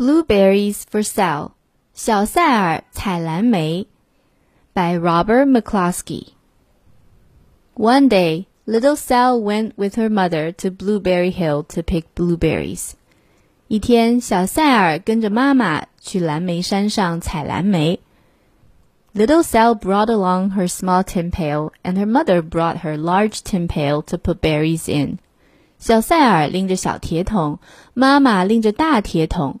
Blueberries for Sal. 小塞尔采蓝莓 by Robert McCloskey. One day, little Sal went with her mother to Blueberry Hill to pick blueberries. 一天，小塞尔跟着妈妈去蓝莓山上采蓝莓。Little Sal brought along her small tin pail, and her mother brought her large tin pail to put berries in. 小塞尔拎着小铁桶，妈妈拎着大铁桶。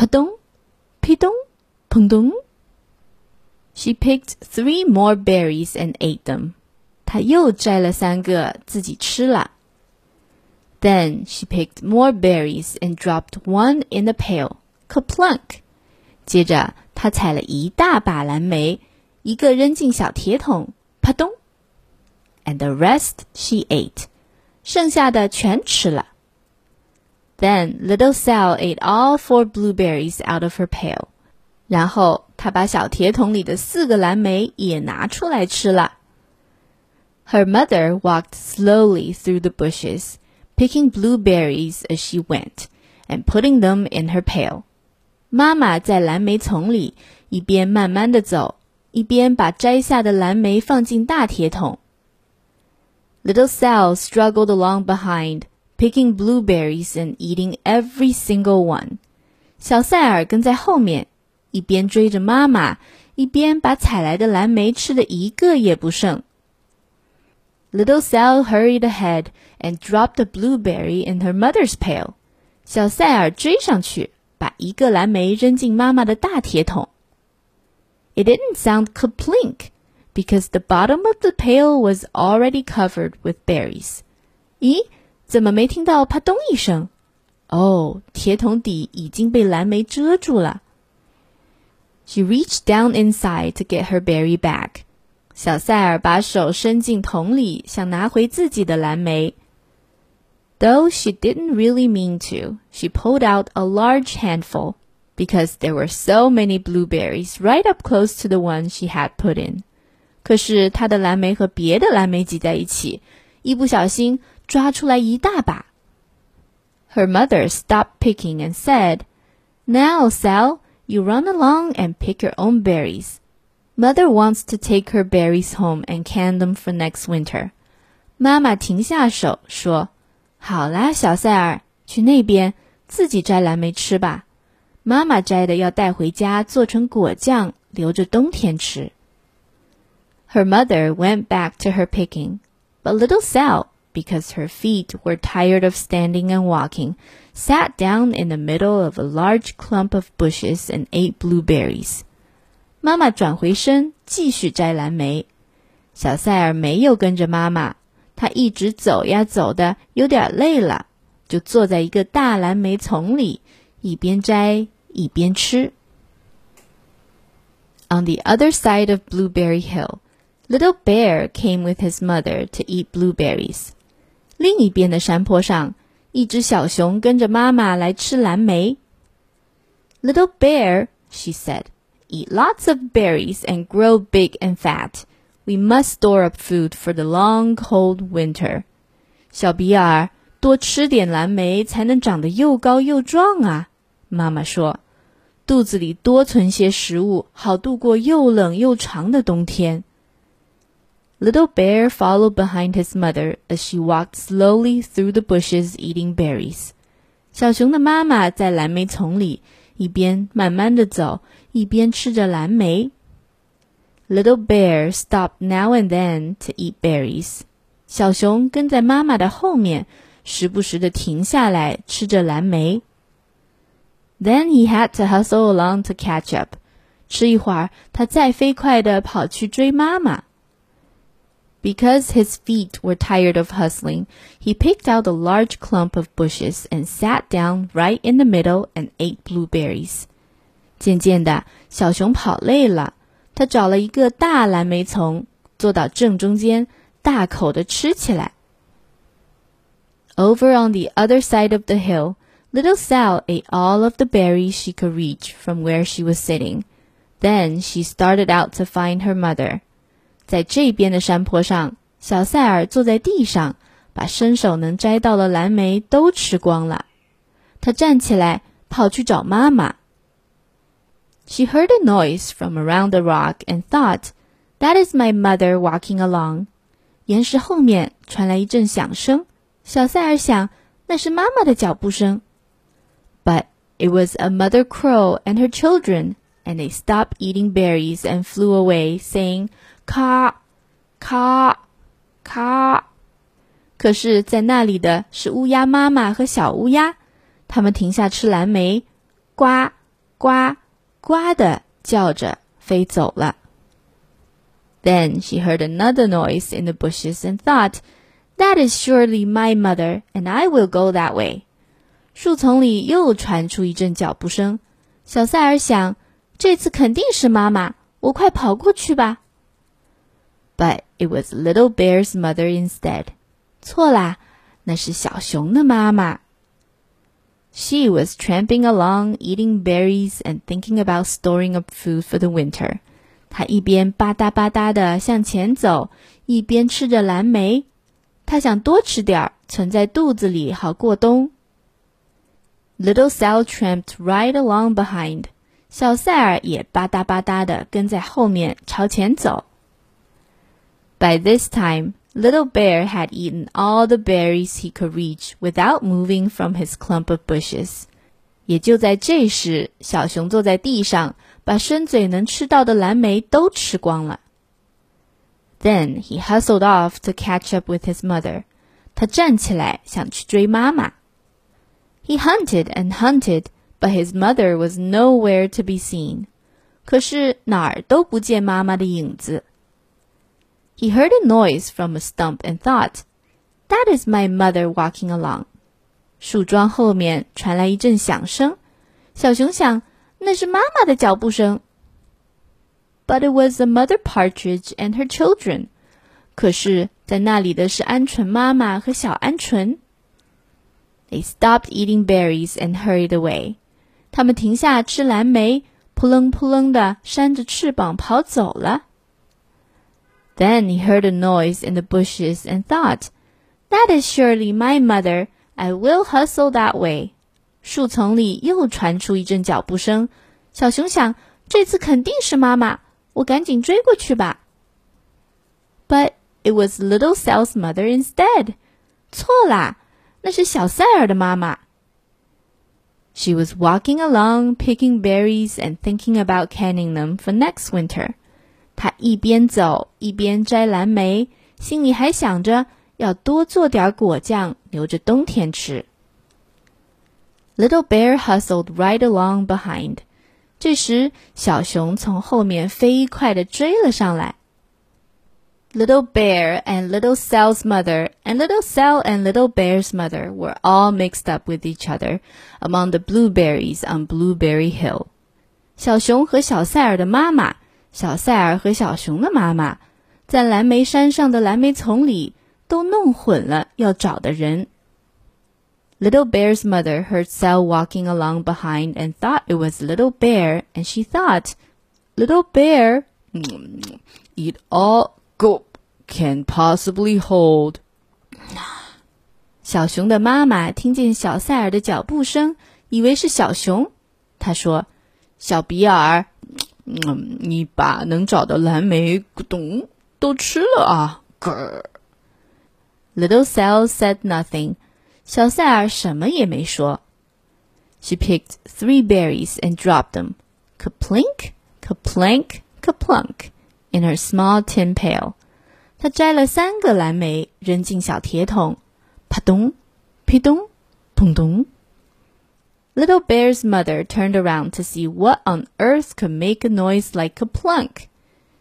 啪咚，噼咚，砰咚。She picked three more berries and ate them. 她又摘了三个，自己吃了。Then she picked more berries and dropped one in the pail. Kaplunk. 接着她采了一大把蓝莓，一个扔进小铁桶，啪咚。And the rest she ate. 剩下的全吃了。 then little Sal ate all four blueberries out of her pail. 然后她把小铁桶里的四个蓝莓也拿出来吃了。Her mother walked slowly through the bushes, picking blueberries as she went, and putting them in her pail. 妈妈在蓝莓丛里一边慢慢的走，一边把摘下的蓝莓放进大铁桶。Little Sal struggled along behind, picking blueberries and eating every single one. one。小塞尔跟在后面，一边追着妈妈，一边把采来的蓝莓吃的一个也不剩。Little Sal hurried ahead and dropped a blueberry in her mother's pail. pail。小塞尔追上去，把一个蓝莓扔进妈妈的大铁桶。It didn't sound kaplink because the bottom of the pail was already covered with berries. berries。咦？怎么没听到啪咚一声？哦，铁桶底已经被蓝莓遮住了。She reached down inside to get her berry back。小塞尔把手伸进桶里，想拿回自己的蓝莓。Though she didn't really mean to, she pulled out a large handful because there were so many blueberries right up close to the one she had put in. 可是她的蓝莓和别的蓝莓挤在一起，一不小心 抓出来一大把。Her mother stopped picking and said, Now, Sal, you run along and pick your own berries. Mother wants to take her berries home and can them for next winter. 妈妈停下手说：“好啦，小塞尔，去那边自己摘蓝莓吃吧。妈妈摘的要带回家做成果酱，留着冬天吃。” Her mother went back to her picking, but little Sal because her feet were tired of standing and walking, sat down in the middle of a large clump of bushes and ate blueberries. 妈妈转回身，继续摘蓝莓。小塞尔没有跟着妈妈，他一直走呀走的，有点累了，就坐在一个大蓝莓丛里，一边摘一边吃。On the other side of Blueberry Hill, Little Bear came with his mother to eat blueberries. 另一边的山坡上，一只小熊跟着妈妈来吃蓝莓。Little bear, she said, eat lots of berries and grow big and fat. We must store up food for the long, cold winter. 小比尔，多吃点蓝莓才能长得又高又壮啊！妈妈说，肚子里多存些食物，好度过又冷又长的冬天。 Little Bear followed behind his mother as she walked slowly through the bushes eating berries. 小熊的妈妈在蓝莓丛里一边慢慢的走，一边吃着蓝莓。Little Bear stopped now and then to eat berries. 小熊跟在妈妈的后面，时不时的停下来吃着蓝莓。Then he had to hustle along to catch up. 吃一会儿，他再飞快的跑去追妈妈。 Because his feet were tired of hustling, he picked out a large clump of bushes and sat down right in the middle and ate blueberries. 渐渐的，小熊跑累了，他找了一个大蓝莓丛，坐到正中间，大口的吃起来。Over on the other side of the hill, little Sal ate all of the berries she could reach from where she was sitting. Then she started out to find her mother. 在这边的山坡上，小塞尔坐在地上，把伸手能摘到的蓝莓都吃光了。他站起来，跑去找妈妈。She heard a noise from around the rock and thought, "That is my mother walking along." 岩石后面传来一阵响声，小塞尔想，那是妈妈的脚步声。But it was a mother crow and her children and they stopped eating berries and flew away, saying, 咔咔咔可是，在那里的是乌鸦妈妈和小乌鸦，它们停下吃蓝莓，呱呱呱的叫着飞走了。Then she heard another noise in the bushes and thought, "That is surely my mother, and I will go that way." 树丛里又传出一阵脚步声，小塞尔想。这次肯定是妈妈，我快跑过去吧。But it was Little Bear's mother instead。错啦，那是小熊的妈妈。She was tramping along, eating berries and thinking about storing up food for the winter。她一边吧嗒吧嗒的向前走，一边吃着蓝莓。她想多吃点儿，存在肚子里好过冬。Little Sal tramped right along behind。小塞尔也吧嗒吧嗒的跟在后面朝前走。 By this time, Little Bear had eaten all the berries he could reach without moving from his clump of bushes. 也就在这时，小熊坐在地上，把伸嘴能吃到的蓝莓都吃光了。Then he hustled off to catch up with his mother. 他站起来想去追妈妈。He hunted and hunted but his mother was nowhere to be seen. 可是哪儿都不见妈妈的影子。 He heard a noise from a stump and thought, "That is my mother walking along." 树桩后面传来一阵响声，小熊想那是妈妈的脚步声。But it was a mother partridge and her children. 可是，在那里的是鹌鹑妈妈和小鹌鹑。They stopped eating berries and hurried away. 他们停下吃蓝莓，扑棱扑棱的扇着翅膀跑走了。 Then he heard a noise in the bushes and thought, "That is surely my mother. I will hustle that way." 树丛里又传出一阵脚步声，小熊想，这次肯定是妈妈，我赶紧追过去吧。But it was Little Sal's mother instead. 错啦，那是小塞尔的妈妈。she was walking along, picking berries and thinking about canning them for next winter. 他一边走一边摘蓝莓，心里还想着要多做点果酱，留着冬天吃。Little Bear hustled right along behind。这时，小熊从后面飞快地追了上来。Little Bear and Little Sal's mother and Little Sal and Little Bear's mother were all mixed up with each other among the blueberries on Blueberry Hill。小熊和小塞尔的妈妈小塞尔和小熊的妈妈，在蓝莓山上的蓝莓丛里都弄混了要找的人。Little Bear's mother heard Sal walking along behind and thought it was Little Bear, and she thought, Little Bear, eat all Gulp can possibly hold。小熊的妈妈听见小塞尔的脚步声，以为是小熊。她说：“小比尔，嗯，你把能找的蓝莓咕咚都吃了啊，grr。Little Sal said nothing，小塞尔什么也没说。She picked three berries and dropped them, kaplink, kaplank, kaplunk, in her small tin pail. 她摘了三个蓝莓，扔进小铁桶，啪咚，噼咚，咚咚。Little Bear's mother turned around to see what on earth could make a noise like a plunk.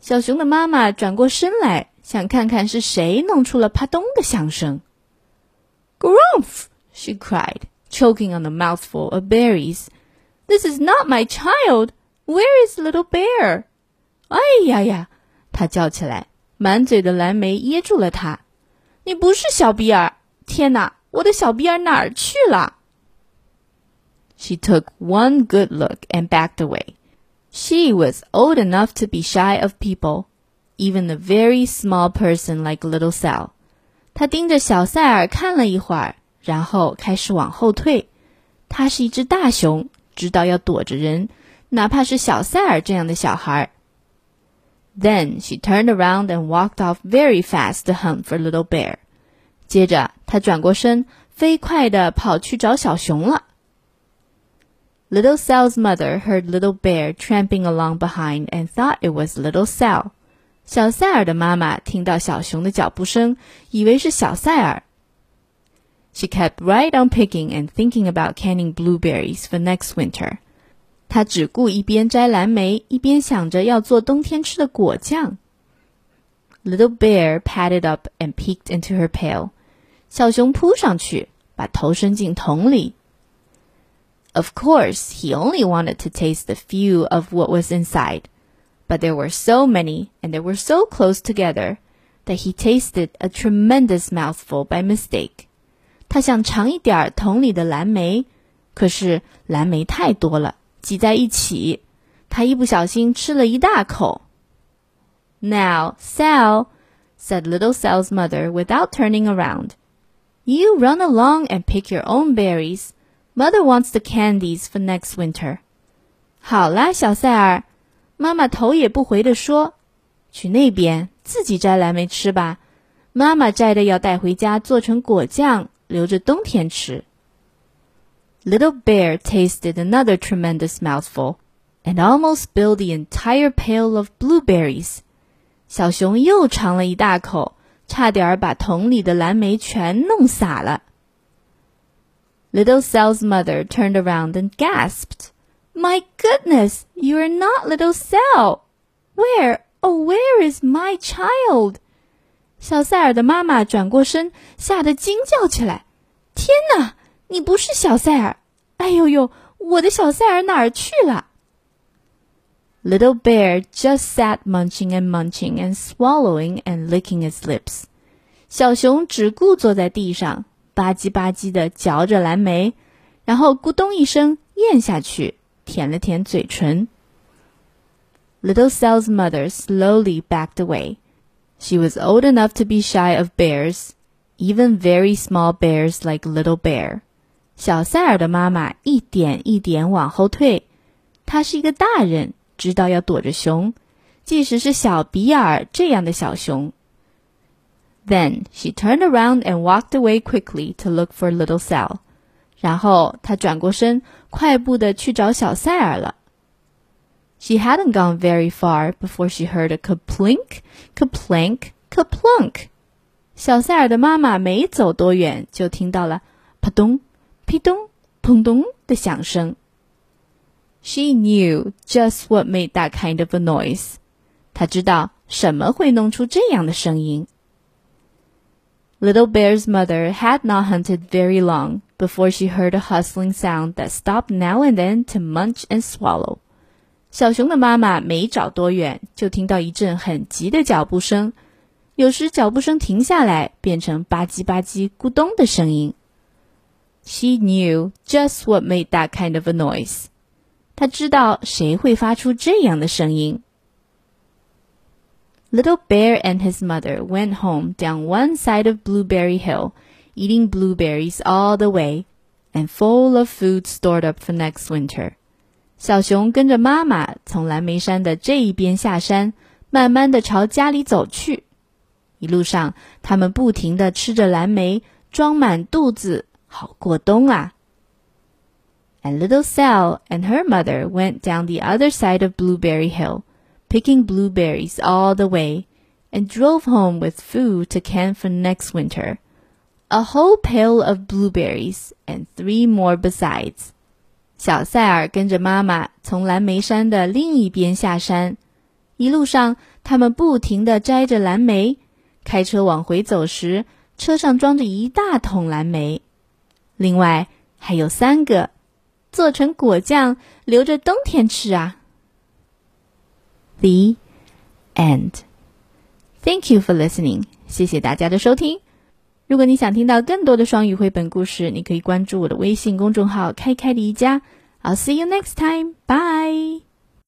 小熊的妈妈转过身来， 想看看是谁弄出了啪咚的响声。Grumph! she cried, choking on a mouthful of berries. This is not my child. Where is little bear? 哎呀呀！她叫起来，满嘴的蓝莓噎住了她。你不是小比尔！天哪，我的小比尔哪儿去了 ？She took one good look and backed away. She was old enough to be shy of people, even a very small person like little Sal. 她盯着小塞尔看了一会儿，然后开始往后退。她是一只大熊，知道要躲着人，哪怕是小塞尔这样的小孩。Then she turned around and walked off very fast to hunt for little bear. 接着，她转过身，飞快地跑去找小熊了。 Little Sal's mother heard Little Bear tramping along behind and thought it was Little Sal. 小塞尔的妈妈听到小熊的脚步声，以为是小塞尔。She kept right on picking and thinking about canning blueberries for next winter. 她只顾一边摘蓝莓，一边想着要做冬天吃的果酱。Little Bear padded up and peeked into her pail. 小熊扑上去，把头伸进桶里。 of course, he only wanted to taste a few of what was inside, but there were so many and they were so close together that he tasted a tremendous mouthful by mistake. 他想尝一点桶里的蓝莓，可是蓝莓太多了，挤在一起，他一不小心吃了一大口。Now, Sal, said little Sal's mother without turning around, you run along and pick your own berries. Mother wants the candies for next winter. 好啦，小塞尔，妈妈头也不回地说：“去那边自己摘蓝莓吃吧。妈妈摘的要带回家做成果酱，留着冬天吃。” Little Bear tasted another tremendous mouthful and almost spilled the entire pail of blueberries. 小熊又尝了一大口，差点把桶里的蓝莓全弄洒了。Little Sal's mother turned around and gasped. My goodness, you are not Little Sal! Where, oh, where is my child? 小塞尔的妈妈转过身，吓得惊叫起来：“天哪，你不是小塞尔！哎呦呦，我的小塞尔哪儿去了？” Little Bear just sat munching and munching and swallowing and licking his lips. 小熊只顾坐在地上，吧唧吧唧的嚼着蓝莓，然后咕咚一声咽下去，舔了舔嘴唇。Little Sal's mother slowly backed away. She was old enough to be shy of bears, even very small bears like Little Bear. 小塞尔的妈妈一点一点往后退，她是一个大人，知道要躲着熊，即使是小比尔这样的小熊。then she turned around and walked away quickly to look for little Sal. 然后她转过身，快步的去找小塞尔了。She hadn't gone very far before she heard a kaplink, kaplank, kaplunk. 小塞尔的妈妈没走多远，就听到了啪咚、噼咚、砰咚的响声。She knew just what made that kind of a noise. 她知道什么会弄出这样的声音。 Little Bear's mother had not hunted very long before she heard a hustling sound that stopped now and then to munch and swallow. 小熊的妈妈没找多远，就听到一阵很急的脚步声，有时脚步声停下来，变成吧唧吧唧、咕咚的声音。She knew just what made that kind of a noise. 她知道谁会发出这样的声音。 Little Bear and his mother went home down one side of Blueberry Hill, eating blueberries all the way, and full of food stored up for next winter. 小熊跟着妈妈从蓝莓山的这一边下山，慢慢的朝家里走去。一路上，他们不停的吃着蓝莓，装满肚子，好过冬啊。And little Sal and her mother went down the other side of Blueberry Hill picking blueberries all the way, and drove home with food to can for next winter. A whole pail of blueberries and three more besides. 小塞尔跟着妈妈从蓝莓山的另一边下山，一路上他们不停地摘着蓝莓， 开车往回走时，车上装着一大桶蓝莓，另外还有三个，做成果酱留着冬天吃啊。 The end. Thank you for listening. 谢谢大家的收听。如果你想听到更多的双语绘本故事，你可以关注我的微信公众号“开开离家”。I'll see you next time. Bye.